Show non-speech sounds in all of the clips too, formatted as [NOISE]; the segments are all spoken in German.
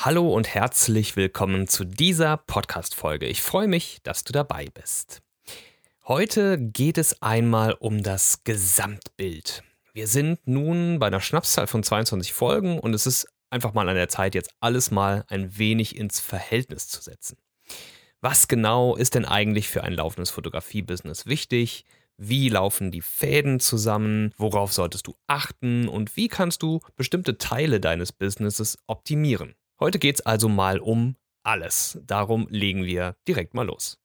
Hallo und herzlich willkommen zu dieser Podcast-Folge. Ich freue mich, dass du dabei bist. Heute geht es einmal um das Gesamtbild. Wir sind nun bei einer Schnapszahl von 22 Folgen und es ist einfach mal an der Zeit, jetzt alles mal ein wenig ins Verhältnis zu setzen. Was genau ist denn eigentlich für ein laufendes Fotografie-Business wichtig? Wie laufen die Fäden zusammen? Worauf solltest du achten? Und wie kannst du bestimmte Teile deines Businesses optimieren? Heute geht es also mal um alles. Darum legen wir direkt mal los.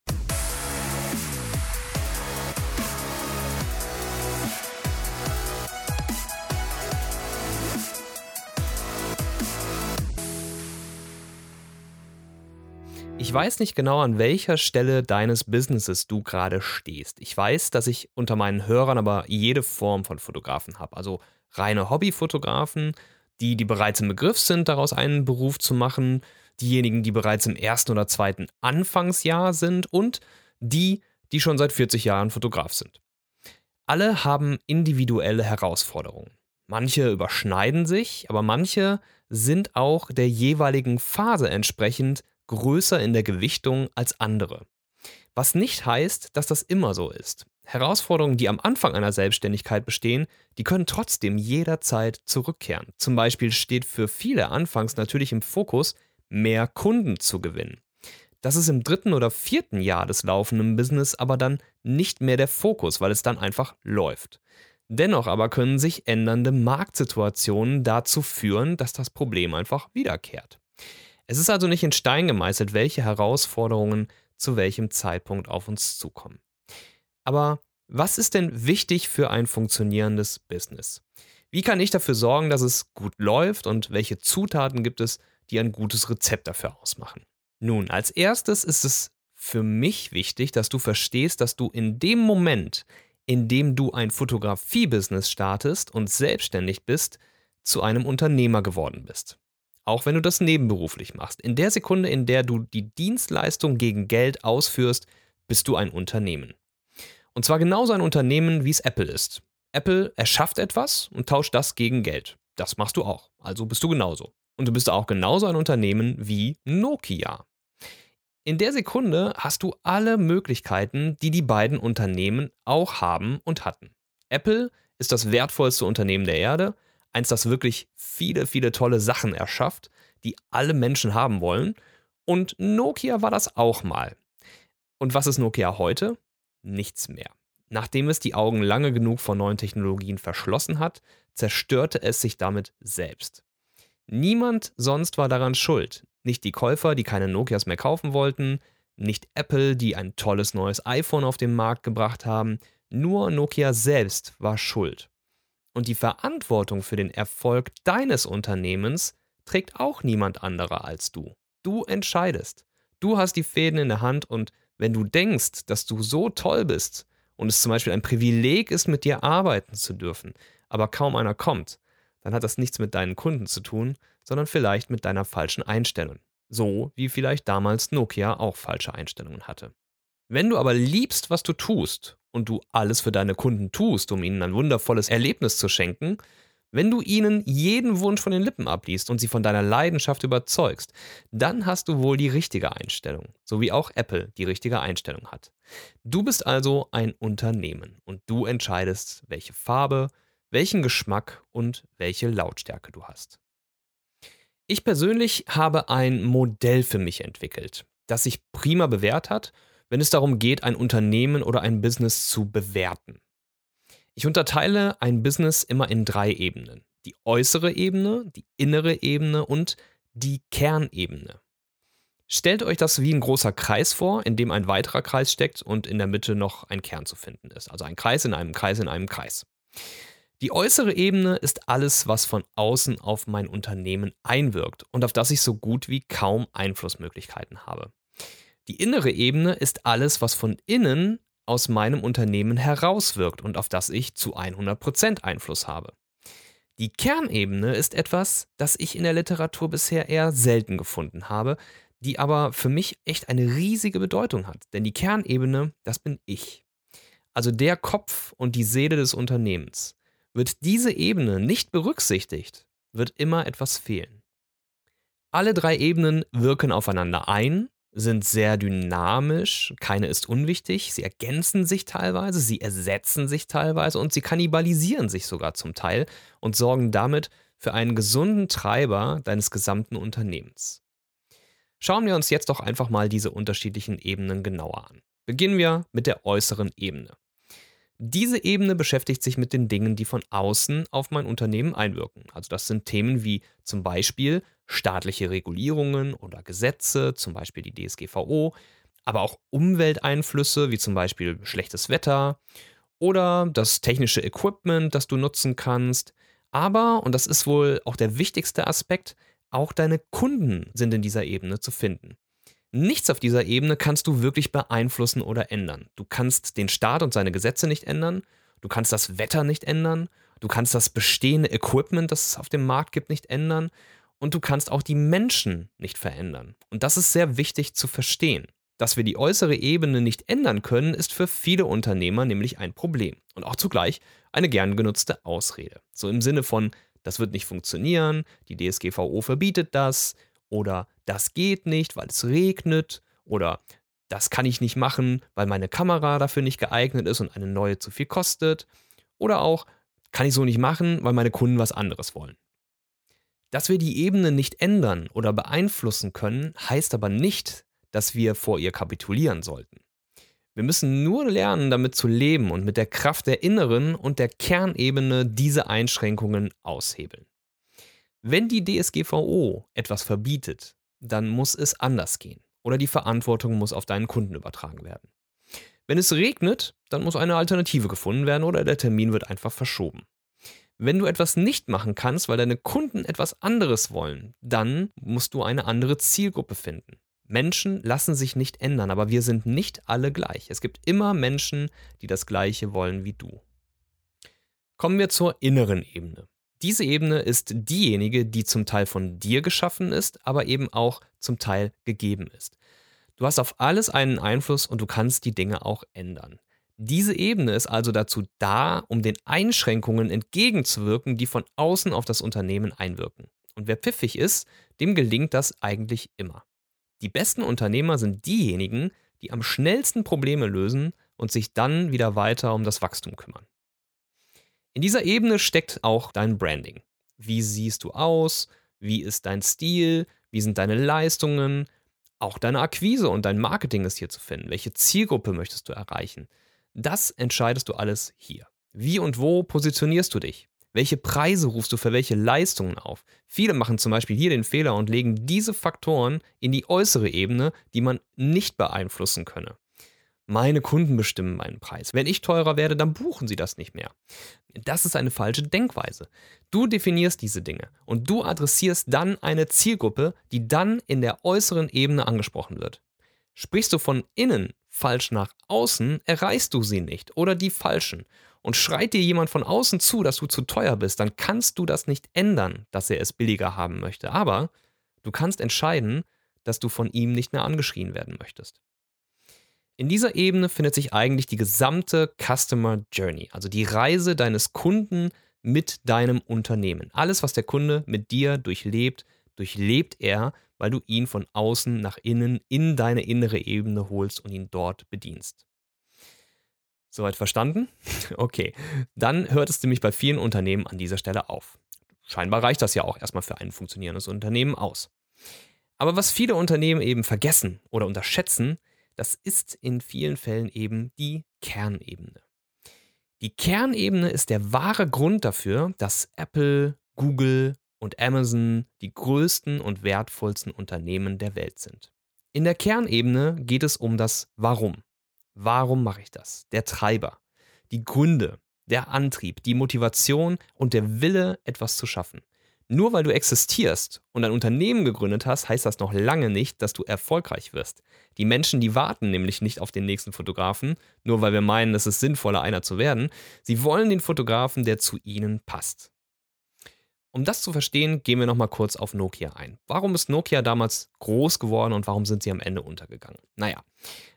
Ich weiß nicht genau, an welcher Stelle deines Businesses du gerade stehst. Ich weiß, dass ich unter meinen Hörern aber jede Form von Fotografen habe. Also reine Hobbyfotografen, die, die bereits im Begriff sind, daraus einen Beruf zu machen, diejenigen, die bereits im ersten oder zweiten Anfangsjahr sind und die, die schon seit 40 Jahren Fotograf sind. Alle haben individuelle Herausforderungen. Manche überschneiden sich, aber manche sind auch der jeweiligen Phase entsprechend größer in der Gewichtung als andere. Was nicht heißt, dass das immer so ist. Herausforderungen, die am Anfang einer Selbstständigkeit bestehen, die können trotzdem jederzeit zurückkehren. Zum Beispiel steht für viele anfangs natürlich im Fokus, mehr Kunden zu gewinnen. Das ist im dritten oder vierten Jahr des laufenden Business aber dann nicht mehr der Fokus, weil es dann einfach läuft. Dennoch aber können sich ändernde Marktsituationen dazu führen, dass das Problem einfach wiederkehrt. Es ist also nicht in Stein gemeißelt, welche Herausforderungen zu welchem Zeitpunkt auf uns zukommen. Aber was ist denn wichtig für ein funktionierendes Business? Wie kann ich dafür sorgen, dass es gut läuft und welche Zutaten gibt es, die ein gutes Rezept dafür ausmachen? Nun, als erstes ist es für mich wichtig, dass du verstehst, dass du in dem Moment, in dem du ein Fotografie-Business startest und selbstständig bist, zu einem Unternehmer geworden bist. Auch wenn du das nebenberuflich machst. In der Sekunde, in der du die Dienstleistung gegen Geld ausführst, bist du ein Unternehmen. Und zwar genauso ein Unternehmen, wie es Apple ist. Apple erschafft etwas und tauscht das gegen Geld. Das machst du auch. Also bist du genauso. Und du bist auch genauso ein Unternehmen wie Nokia. In der Sekunde hast du alle Möglichkeiten, die die beiden Unternehmen auch haben und hatten. Apple ist das wertvollste Unternehmen der Erde, eins, das wirklich viele, viele tolle Sachen erschafft, die alle Menschen haben wollen. Und Nokia war das auch mal. Und was ist Nokia heute? Nichts mehr. Nachdem es die Augen lange genug vor neuen Technologien verschlossen hat, zerstörte es sich damit selbst. Niemand sonst war daran schuld. Nicht die Käufer, die keine Nokias mehr kaufen wollten, nicht Apple, die ein tolles neues iPhone auf den Markt gebracht haben, nur Nokia selbst war schuld. Und die Verantwortung für den Erfolg deines Unternehmens trägt auch niemand anderer als du. Du entscheidest. Du hast die Fäden in der Hand und wenn du denkst, dass du so toll bist und es zum Beispiel ein Privileg ist, mit dir arbeiten zu dürfen, aber kaum einer kommt, dann hat das nichts mit deinen Kunden zu tun, sondern vielleicht mit deiner falschen Einstellung. So wie vielleicht damals Nokia auch falsche Einstellungen hatte. Wenn du aber liebst, was du tust und du alles für deine Kunden tust, um ihnen ein wundervolles Erlebnis zu schenken, wenn du ihnen jeden Wunsch von den Lippen abliest und sie von deiner Leidenschaft überzeugst, dann hast du wohl die richtige Einstellung, so wie auch Apple die richtige Einstellung hat. Du bist also ein Unternehmen und du entscheidest, welche Farbe, welchen Geschmack und welche Lautstärke du hast. Ich persönlich habe ein Modell für mich entwickelt, das sich prima bewährt hat, wenn es darum geht, ein Unternehmen oder ein Business zu bewerten. Ich unterteile ein Business immer in drei Ebenen. Die äußere Ebene, die innere Ebene und die Kernebene. Stellt euch das wie ein großer Kreis vor, in dem ein weiterer Kreis steckt und in der Mitte noch ein Kern zu finden ist. Also ein Kreis in einem Kreis in einem Kreis. Die äußere Ebene ist alles, was von außen auf mein Unternehmen einwirkt und auf das ich so gut wie kaum Einflussmöglichkeiten habe. Die innere Ebene ist alles, was von innen aus meinem Unternehmen herauswirkt und auf das ich zu 100% Einfluss habe. Die Kernebene ist etwas, das ich in der Literatur bisher eher selten gefunden habe, die aber für mich echt eine riesige Bedeutung hat. Denn die Kernebene, das bin ich. Also der Kopf und die Seele des Unternehmens. Wird diese Ebene nicht berücksichtigt, wird immer etwas fehlen. Alle drei Ebenen wirken aufeinander ein, sind sehr dynamisch, keine ist unwichtig, sie ergänzen sich teilweise, sie ersetzen sich teilweise und sie kannibalisieren sich sogar zum Teil und sorgen damit für einen gesunden Treiber deines gesamten Unternehmens. Schauen wir uns jetzt doch einfach mal diese unterschiedlichen Ebenen genauer an. Beginnen wir mit der äußeren Ebene. Diese Ebene beschäftigt sich mit den Dingen, die von außen auf mein Unternehmen einwirken. Also das sind Themen wie zum Beispiel staatliche Regulierungen oder Gesetze, zum Beispiel die DSGVO, aber auch Umwelteinflüsse wie zum Beispiel schlechtes Wetter oder das technische Equipment, das du nutzen kannst. Aber, und das ist wohl auch der wichtigste Aspekt, auch deine Kunden sind in dieser Ebene zu finden. Nichts auf dieser Ebene kannst du wirklich beeinflussen oder ändern. Du kannst den Staat und seine Gesetze nicht ändern, du kannst das Wetter nicht ändern, du kannst das bestehende Equipment, das es auf dem Markt gibt, nicht ändern und du kannst auch die Menschen nicht verändern. Und das ist sehr wichtig zu verstehen. Dass wir die äußere Ebene nicht ändern können, ist für viele Unternehmer nämlich ein Problem und auch zugleich eine gern genutzte Ausrede. So im Sinne von, das wird nicht funktionieren, die DSGVO verbietet das oder das geht nicht, weil es regnet oder das kann ich nicht machen, weil meine Kamera dafür nicht geeignet ist und eine neue zu viel kostet oder auch kann ich so nicht machen, weil meine Kunden was anderes wollen. Dass wir die Ebene nicht ändern oder beeinflussen können, heißt aber nicht, dass wir vor ihr kapitulieren sollten. Wir müssen nur lernen, damit zu leben und mit der Kraft der inneren und der Kernebene diese Einschränkungen aushebeln. Wenn die DSGVO etwas verbietet, dann muss es anders gehen oder die Verantwortung muss auf deinen Kunden übertragen werden. Wenn es regnet, dann muss eine Alternative gefunden werden oder der Termin wird einfach verschoben. Wenn du etwas nicht machen kannst, weil deine Kunden etwas anderes wollen, dann musst du eine andere Zielgruppe finden. Menschen lassen sich nicht ändern, aber wir sind nicht alle gleich. Es gibt immer Menschen, die das Gleiche wollen wie du. Kommen wir zur inneren Ebene. Diese Ebene ist diejenige, die zum Teil von dir geschaffen ist, aber eben auch zum Teil gegeben ist. Du hast auf alles einen Einfluss und du kannst die Dinge auch ändern. Diese Ebene ist also dazu da, um den Einschränkungen entgegenzuwirken, die von außen auf das Unternehmen einwirken. Und wer pfiffig ist, dem gelingt das eigentlich immer. Die besten Unternehmer sind diejenigen, die am schnellsten Probleme lösen und sich dann wieder weiter um das Wachstum kümmern. In dieser Ebene steckt auch dein Branding. Wie siehst du aus? Wie ist dein Stil? Wie sind deine Leistungen? Auch deine Akquise und dein Marketing ist hier zu finden. Welche Zielgruppe möchtest du erreichen? Das entscheidest du alles hier. Wie und wo positionierst du dich? Welche Preise rufst du für welche Leistungen auf? Viele machen zum Beispiel hier den Fehler und legen diese Faktoren in die äußere Ebene, die man nicht beeinflussen könne. Meine Kunden bestimmen meinen Preis. Wenn ich teurer werde, dann buchen sie das nicht mehr. Das ist eine falsche Denkweise. Du definierst diese Dinge und du adressierst dann eine Zielgruppe, die dann in der äußeren Ebene angesprochen wird. Sprichst du von innen falsch nach außen, erreichst du sie nicht oder die falschen. Und schreit dir jemand von außen zu, dass du zu teuer bist, dann kannst du das nicht ändern, dass er es billiger haben möchte. Aber du kannst entscheiden, dass du von ihm nicht mehr angeschrien werden möchtest. In dieser Ebene findet sich eigentlich die gesamte Customer Journey, also die Reise deines Kunden mit deinem Unternehmen. Alles, was der Kunde mit dir durchlebt, durchlebt er, weil du ihn von außen nach innen in deine innere Ebene holst und ihn dort bedienst. Soweit verstanden? [LAUGHS] Okay, dann hört es nämlich bei vielen Unternehmen an dieser Stelle auf. Scheinbar reicht das ja auch erstmal für ein funktionierendes Unternehmen aus. Aber was viele Unternehmen eben vergessen oder unterschätzen, das ist in vielen Fällen eben die Kernebene. Die Kernebene ist der wahre Grund dafür, dass Apple, Google und Amazon die größten und wertvollsten Unternehmen der Welt sind. In der Kernebene geht es um das Warum. Warum mache ich das? Der Treiber, die Gründe, der Antrieb, die Motivation und der Wille, etwas zu schaffen. Nur weil du existierst und ein Unternehmen gegründet hast, heißt das noch lange nicht, dass du erfolgreich wirst. Die Menschen, die warten nämlich nicht auf den nächsten Fotografen, nur weil wir meinen, es ist sinnvoller, einer zu werden. Sie wollen den Fotografen, der zu ihnen passt. Um das zu verstehen, gehen wir nochmal kurz auf Nokia ein. Warum ist Nokia damals groß geworden und warum sind sie am Ende untergegangen? Naja,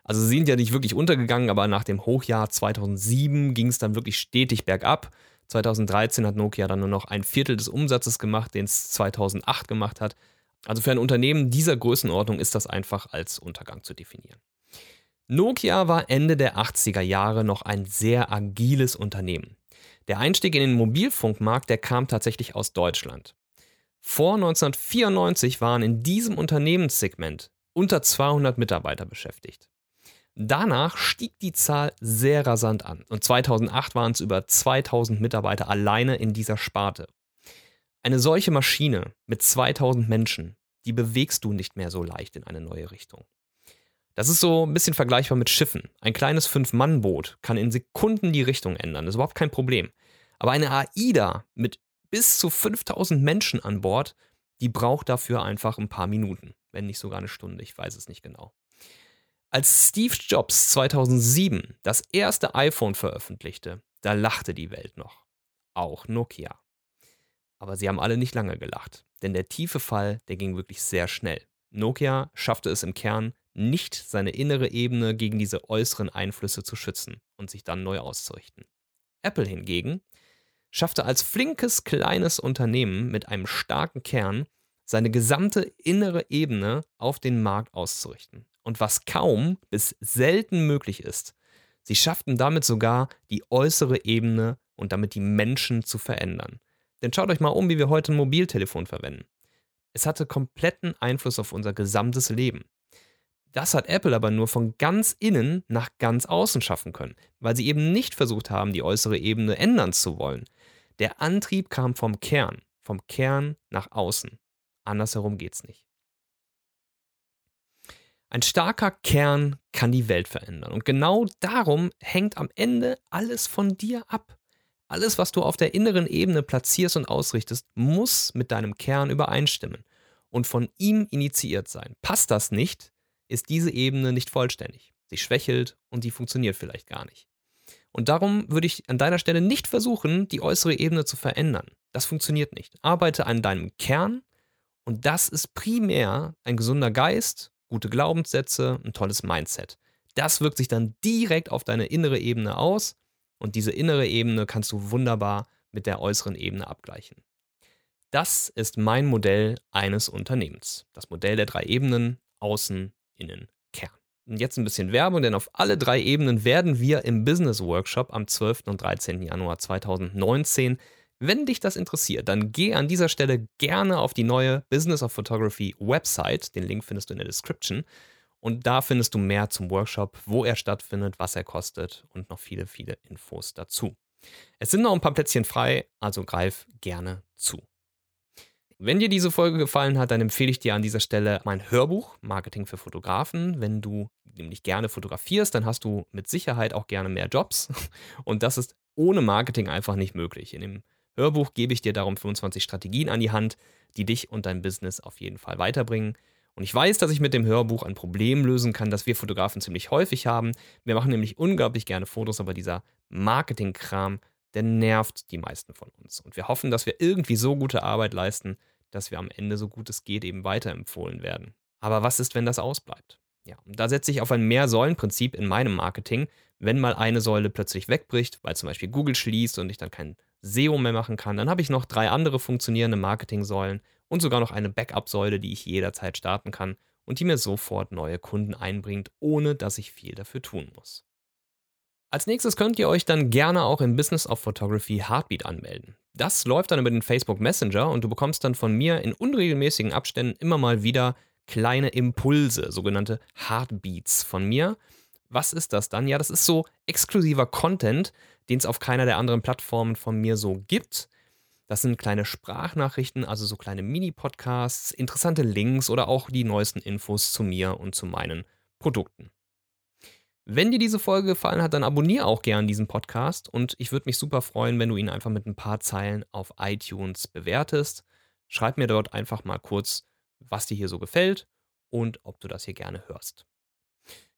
also sie sind ja nicht wirklich untergegangen, aber nach dem Hochjahr 2007 ging es dann wirklich stetig bergab. 2013 hat Nokia dann nur noch ein Viertel des Umsatzes gemacht, den es 2008 gemacht hat. Also für ein Unternehmen dieser Größenordnung ist das einfach als Untergang zu definieren. Nokia war Ende der 80er Jahre noch ein sehr agiles Unternehmen. Der Einstieg in den Mobilfunkmarkt, der kam tatsächlich aus Deutschland. Vor 1994 waren in diesem Unternehmenssegment unter 200 Mitarbeiter beschäftigt. Danach stieg die Zahl sehr rasant an und 2008 waren es über 2000 Mitarbeiter alleine in dieser Sparte. Eine solche Maschine mit 2000 Menschen, die bewegst du nicht mehr so leicht in eine neue Richtung. Das ist so ein bisschen vergleichbar mit Schiffen. Ein kleines Fünf-Mann-Boot kann in Sekunden die Richtung ändern, das ist überhaupt kein Problem. Aber eine AIDA mit bis zu 5000 Menschen an Bord, die braucht dafür einfach ein paar Minuten, wenn nicht sogar eine Stunde, ich weiß es nicht genau. Als Steve Jobs 2007 das erste iPhone veröffentlichte, da lachte die Welt noch. Auch Nokia. Aber sie haben alle nicht lange gelacht, denn der tiefe Fall, der ging wirklich sehr schnell. Nokia schaffte es im Kern nicht, seine innere Ebene gegen diese äußeren Einflüsse zu schützen und sich dann neu auszurichten. Apple hingegen schaffte als flinkes kleines Unternehmen mit einem starken Kern seine gesamte innere Ebene auf den Markt auszurichten. Und was kaum bis selten möglich ist, sie schafften damit sogar die äußere Ebene und damit die Menschen zu verändern. Denn schaut euch mal um, wie wir heute ein Mobiltelefon verwenden. Es hatte kompletten Einfluss auf unser gesamtes Leben. Das hat Apple aber nur von ganz innen nach ganz außen schaffen können, weil sie eben nicht versucht haben, die äußere Ebene ändern zu wollen. Der Antrieb kam vom Kern, vom Kern nach außen. Andersherum geht's nicht. Ein starker Kern kann die Welt verändern. Und genau darum hängt am Ende alles von dir ab. Alles, was du auf der inneren Ebene platzierst und ausrichtest, muss mit deinem Kern übereinstimmen und von ihm initiiert sein. Passt das nicht, ist diese Ebene nicht vollständig. Sie schwächelt und die funktioniert vielleicht gar nicht. Und darum würde ich an deiner Stelle nicht versuchen, die äußere Ebene zu verändern. Das funktioniert nicht. Arbeite an deinem Kern und das ist primär ein gesunder Geist, gute Glaubenssätze, ein tolles Mindset. Das wirkt sich dann direkt auf deine innere Ebene aus und diese innere Ebene kannst du wunderbar mit der äußeren Ebene abgleichen. Das ist mein Modell eines Unternehmens. Das Modell der drei Ebenen, Außen, Innen, Kern. Und jetzt ein bisschen Werbung, denn auf alle drei Ebenen werden wir im Business Workshop am 12. und 13. Januar 2019 wenn dich das interessiert, dann geh an dieser Stelle gerne auf die neue Business of Photography Website. Den Link findest du in der Description. Und da findest du mehr zum Workshop, wo er stattfindet, was er kostet und noch viele, viele Infos dazu. Es sind noch ein paar Plätzchen frei, also greif gerne zu. Wenn dir diese Folge gefallen hat, dann empfehle ich dir an dieser Stelle mein Hörbuch Marketing für Fotografen. Wenn du nämlich gerne fotografierst, dann hast du mit Sicherheit auch gerne mehr Jobs. Und das ist ohne Marketing einfach nicht möglich. In dem Hörbuch gebe ich dir darum 25 Strategien an die Hand, die dich und dein Business auf jeden Fall weiterbringen. Und ich weiß, dass ich mit dem Hörbuch ein Problem lösen kann, das wir Fotografen ziemlich häufig haben. Wir machen nämlich unglaublich gerne Fotos, aber dieser Marketing-Kram, der nervt die meisten von uns. Und wir hoffen, dass wir irgendwie so gute Arbeit leisten, dass wir am Ende so gut es geht eben weiterempfohlen werden. Aber was ist, wenn das ausbleibt? Ja, und da setze ich auf ein Mehr-Säulen-Prinzip in meinem Marketing. Wenn mal eine Säule plötzlich wegbricht, weil zum Beispiel Google schließt und ich dann kein SEO mehr machen kann, dann habe ich noch drei andere funktionierende Marketing-Säulen und sogar noch eine Backup-Säule, die ich jederzeit starten kann und die mir sofort neue Kunden einbringt, ohne dass ich viel dafür tun muss. Als nächstes könnt ihr euch dann gerne auch im Business of Photography Heartbeat anmelden. Das läuft dann über den Facebook Messenger und du bekommst dann von mir in unregelmäßigen Abständen immer mal wieder kleine Impulse, sogenannte Heartbeats von mir. Was ist das dann? Ja, das ist so exklusiver Content, den es auf keiner der anderen Plattformen von mir so gibt. Das sind kleine Sprachnachrichten, also so kleine Mini-Podcasts, interessante Links oder auch die neuesten Infos zu mir und zu meinen Produkten. Wenn dir diese Folge gefallen hat, dann abonniere auch gern diesen Podcast und ich würde mich super freuen, wenn du ihn einfach mit ein paar Zeilen auf iTunes bewertest. Schreib mir dort einfach mal kurz, was dir hier so gefällt und ob du das hier gerne hörst.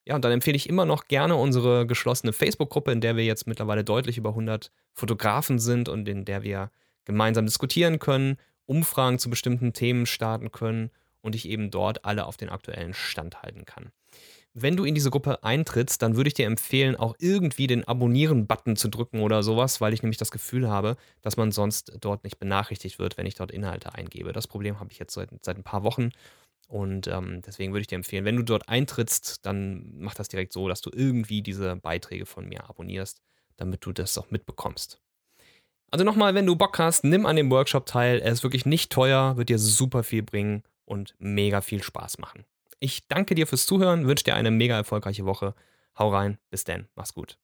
Ja, und dann empfehle ich immer noch gerne unsere geschlossene Facebook-Gruppe, in der wir jetzt mittlerweile deutlich über 100 Fotografen sind und in der wir gemeinsam diskutieren können, Umfragen zu bestimmten Themen starten können und ich eben dort alle auf den aktuellen Stand halten kann. Wenn du in diese Gruppe eintrittst, dann würde ich dir empfehlen, auch irgendwie den Abonnieren-Button zu drücken oder sowas, weil ich nämlich das Gefühl habe, dass man sonst dort nicht benachrichtigt wird, wenn ich dort Inhalte eingebe. Das Problem habe ich jetzt seit, seit ein paar Wochen und ähm, deswegen würde ich dir empfehlen, wenn du dort eintrittst, dann mach das direkt so, dass du irgendwie diese Beiträge von mir abonnierst, damit du das auch mitbekommst. Also nochmal, wenn du Bock hast, nimm an dem Workshop teil. Er ist wirklich nicht teuer, wird dir super viel bringen und mega viel Spaß machen. Ich danke dir fürs Zuhören, wünsche dir eine mega erfolgreiche Woche. Hau rein, bis dann, mach's gut.